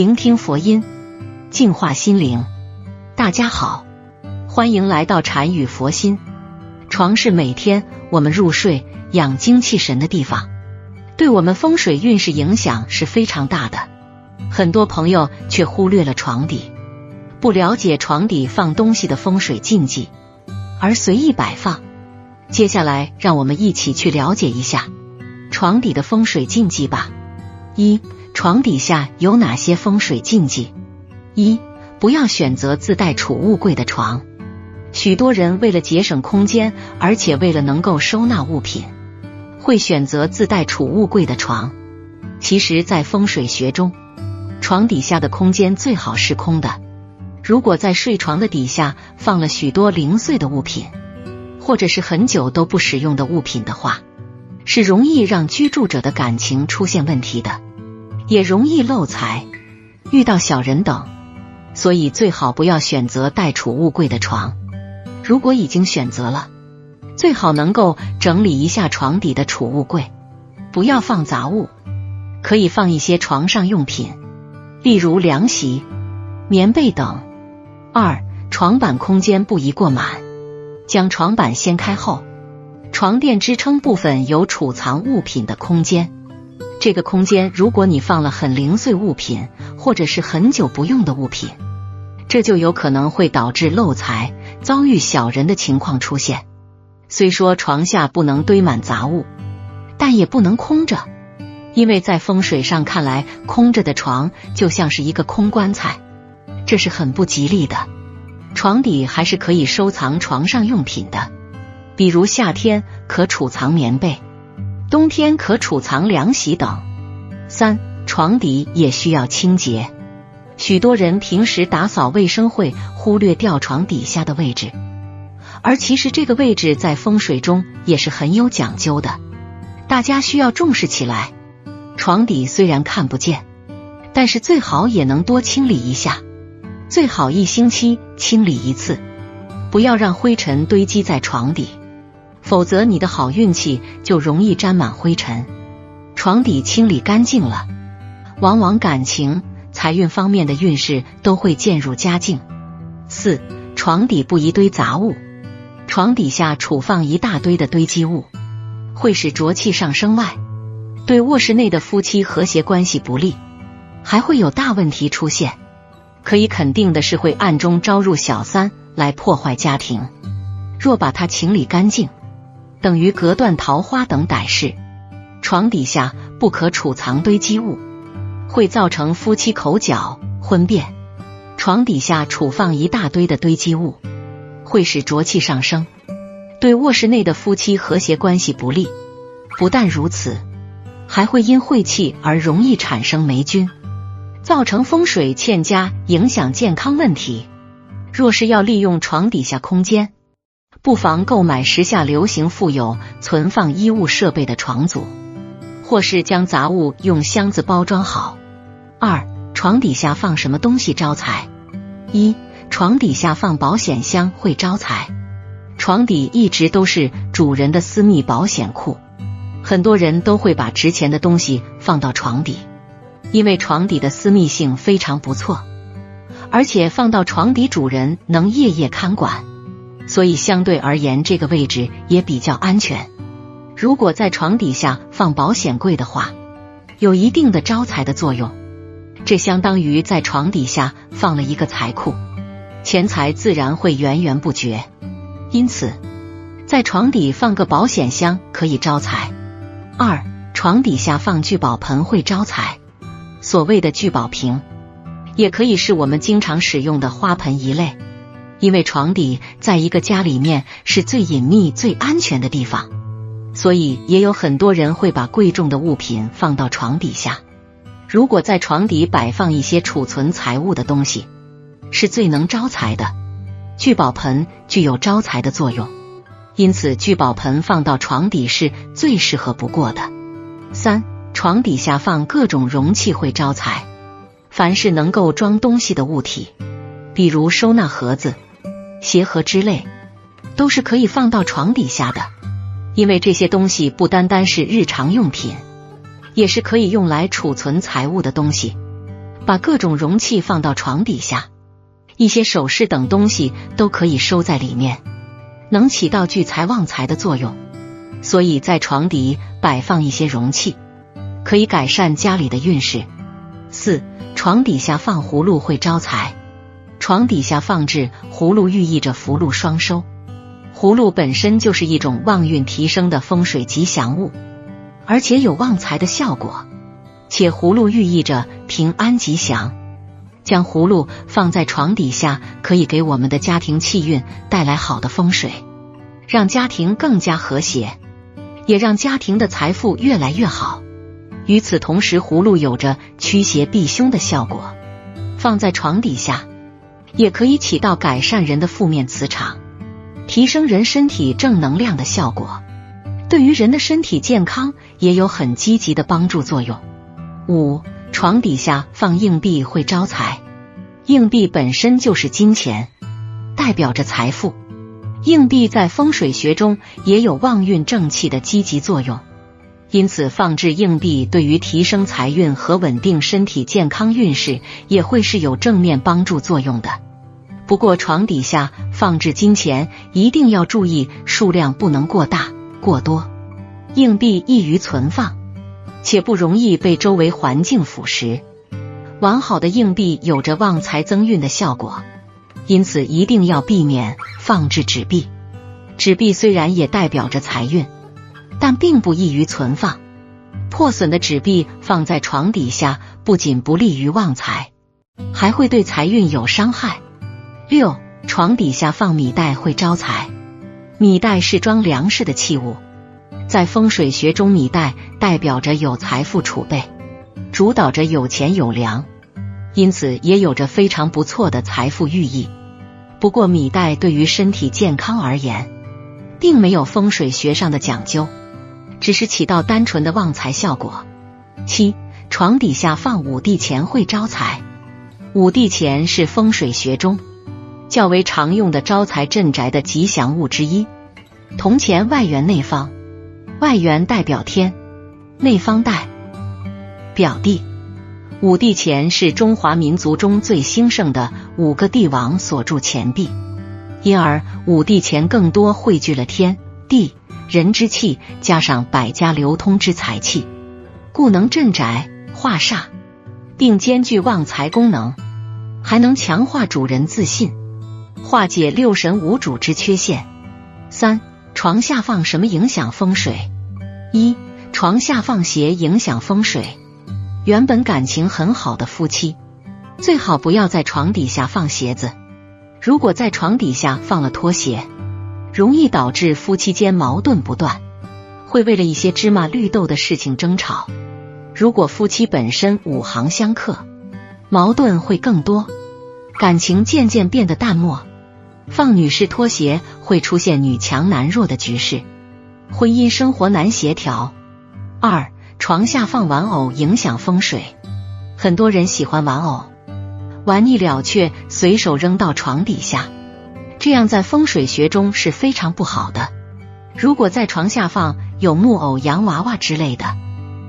聆听佛音，净化心灵。大家好，欢迎来到禅语佛心。床是每天我们入睡、养精气神的地方，对我们风水运势影响是非常大的。很多朋友却忽略了床底，不了解床底放东西的风水禁忌，而随意摆放。接下来，让我们一起去了解一下床底的风水禁忌吧。一床底下有哪些风水禁忌？一不要选择自带储物柜的床。许多人为了节省空间，而且为了能够收纳物品，会选择自带储物柜的床。其实，在风水学中，床底下的空间最好是空的。如果在睡床的底下放了许多零碎的物品，或者是很久都不使用的物品的话，是容易让居住者的感情出现问题的。也容易漏财，遇到小人等，所以最好不要选择带储物柜的床。如果已经选择了，最好能够整理一下床底的储物柜，不要放杂物，可以放一些床上用品，例如凉席、棉被等。二、床板空间不宜过满，将床板掀开后，床垫支撑部分有储藏物品的空间。这个空间，如果你放了很零碎物品，或者是很久不用的物品，这就有可能会导致漏财、遭遇小人的情况出现。虽说床下不能堆满杂物，但也不能空着，因为在风水上看来，空着的床就像是一个空棺材，这是很不吉利的。床底还是可以收藏床上用品的，比如夏天可储藏棉被。冬天可储藏凉席等。三床底也需要清洁。许多人平时打扫卫生会忽略掉床底下的位置，而其实这个位置在风水中也是很有讲究的，大家需要重视起来。床底虽然看不见，但是最好也能多清理一下，最好一星期清理一次，不要让灰尘堆积在床底。否则，你的好运气就容易沾满灰尘。床底清理干净了，往往感情、财运方面的运势都会渐入佳境。四，床底不宜堆杂物。床底下储放一大堆的堆积物，会使浊气上升外，对卧室内的夫妻和谐关系不利，还会有大问题出现。可以肯定的是，会暗中招入小三来破坏家庭。若把它清理干净。等于隔断桃花等歹事。床底下不可储藏堆积物，会造成夫妻口角、婚变。床底下储放一大堆的堆积物，会使浊气上升，对卧室内的夫妻和谐关系不利。不但如此，还会因晦气而容易产生霉菌，造成风水欠佳，影响健康问题。若是要利用床底下空间，不妨购买时下流行富有存放衣物设备的床组，或是将杂物用箱子包装好。二、床底下放什么东西招财？一、床底下放保险箱会招财。床底一直都是主人的私密保险库，很多人都会把值钱的东西放到床底，因为床底的私密性非常不错，而且放到床底，主人能夜夜看管。所以相对而言，这个位置也比较安全。如果在床底下放保险柜的话，有一定的招财的作用。这相当于在床底下放了一个财库，钱财自然会源源不绝。因此，在床底放个保险箱可以招财。二，床底下放聚宝盆会招财。所谓的聚宝瓶，也可以是我们经常使用的花盆一类。因为床底在一个家里面是最隐秘、最安全的地方，所以也有很多人会把贵重的物品放到床底下。如果在床底摆放一些储存财物的东西，是最能招财的。聚宝盆具有招财的作用，因此聚宝盆放到床底是最适合不过的。三，床底下放各种容器会招财。凡是能够装东西的物体，比如收纳盒子。鞋盒之类都是可以放到床底下的，因为这些东西不单单是日常用品，也是可以用来储存财物的东西。把各种容器放到床底下，一些首饰等东西都可以收在里面，能起到聚财旺财的作用。所以在床底摆放一些容器，可以改善家里的运势。四，床底下放葫芦会招财。床底下放置葫芦，寓意着福禄双收。葫芦本身就是一种旺运提升的风水吉祥物，而且有旺财的效果。且葫芦寓意着平安吉祥，将葫芦放在床底下，可以给我们的家庭气运带来好的风水，让家庭更加和谐，也让家庭的财富越来越好。与此同时，葫芦有着驱邪避凶的效果，放在床底下也可以起到改善人的负面磁场，提升人身体正能量的效果，对于人的身体健康也有很积极的帮助作用。五，床底下放硬币会招财。硬币本身就是金钱，代表着财富。硬币在风水学中也有旺运正气的积极作用，因此放置硬币对于提升财运和稳定身体健康运势也会是有正面帮助作用的。不过，床底下放置金钱一定要注意数量不能过大过多，硬币易于存放。且不容易被周围环境腐蚀。完好的硬币有着旺财增运的效果，因此一定要避免放置纸币。纸币虽然也代表着财运，但并不易于存放。破损的纸币放在床底下，不仅不利于旺财，还会对财运有伤害。六，床底下放米袋会招财。米袋是装粮食的器物。在风水学中，米袋代表着有财富储备，主导着有钱有粮，因此也有着非常不错的财富寓意。不过，米袋对于身体健康而言，并没有风水学上的讲究，只是起到单纯的旺财效果。七，床底下放五帝钱会招财。五帝钱是风水学中较为常用的招财镇宅的吉祥物之一，铜钱外圆内方。外圆代表天，内方代表地。五帝钱是中华民族中最兴盛的五个帝王所铸钱币，因而五帝钱更多汇聚了天地人之气，加上百家流通之财气，故能镇宅化煞，并兼具旺财功能，还能强化主人自信，化解六神无主之缺陷。三。床下放什么影响风水？一、床下放鞋影响风水。原本感情很好的夫妻，最好不要在床底下放鞋子。如果在床底下放了拖鞋，容易导致夫妻间矛盾不断，会为了一些芝麻绿豆的事情争吵。如果夫妻本身五行相克，矛盾会更多，感情渐渐变得淡漠。放女士拖鞋会出现女强男弱的局势，婚姻生活难协调。二，床下放玩偶影响风水。很多人喜欢玩偶，玩腻了却随手扔到床底下，这样在风水学中是非常不好的。如果在床下放有木偶、洋娃娃之类的，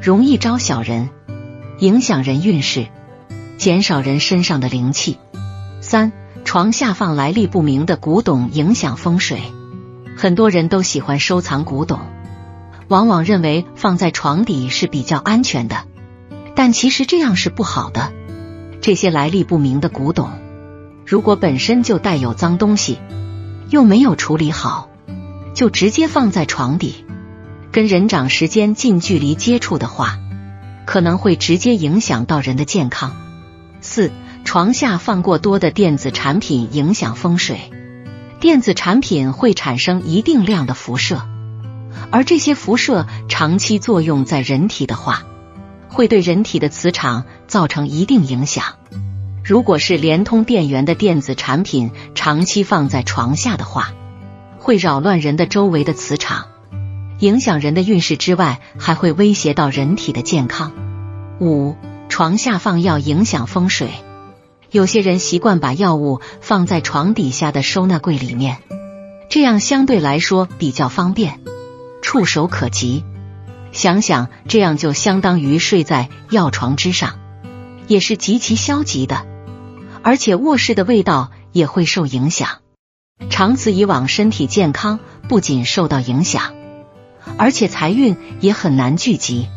容易招小人，影响人运势，减少人身上的灵气。三。床下放来历不明的古董，影响风水。很多人都喜欢收藏古董，往往认为放在床底是比较安全的，但其实这样是不好的。这些来历不明的古董，如果本身就带有脏东西，又没有处理好，就直接放在床底，跟人长时间近距离接触的话，可能会直接影响到人的健康。四。床下放过多的电子产品影响风水，电子产品会产生一定量的辐射，而这些辐射长期作用在人体的话，会对人体的磁场造成一定影响。如果是连通电源的电子产品长期放在床下的话，会扰乱人的周围的磁场，影响人的运势之外，还会威胁到人体的健康。五，床下放药影响风水。有些人习惯把药物放在床底下的收纳柜里面，这样相对来说比较方便，触手可及。想想这样就相当于睡在药床之上，也是极其消极的，而且卧室的味道也会受影响。长此以往，身体健康不仅受到影响，而且财运也很难聚集。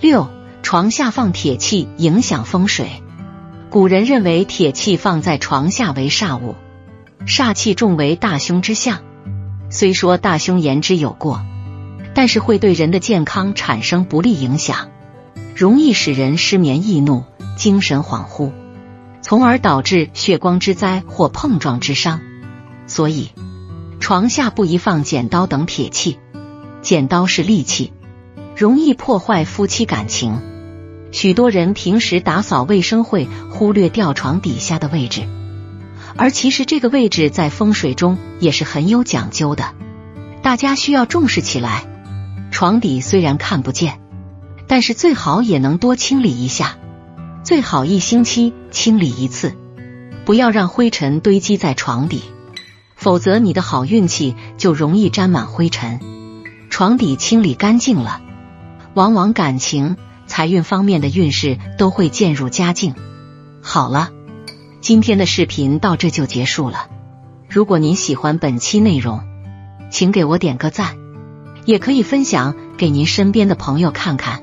六，床下放铁器影响风水。古人认为铁器放在床下为煞物，煞气重为大凶之象。虽说大凶言之有过，但是会对人的健康产生不利影响，容易使人失眠易怒、精神恍惚，从而导致血光之灾或碰撞之伤。所以，床下不宜放剪刀等铁器。剪刀是利器，容易破坏夫妻感情。许多人平时打扫卫生会忽略掉床底下的位置，而其实这个位置在风水中也是很有讲究的，大家需要重视起来。床底虽然看不见，但是最好也能多清理一下，最好一星期清理一次，不要让灰尘堆积在床底。否则，你的好运气就容易沾满灰尘。床底清理干净了，往往感情、财运方面的运势都会渐入佳境。好了，今天的视频到这就结束了。如果您喜欢本期内容，请给我点个赞，也可以分享给您身边的朋友看看。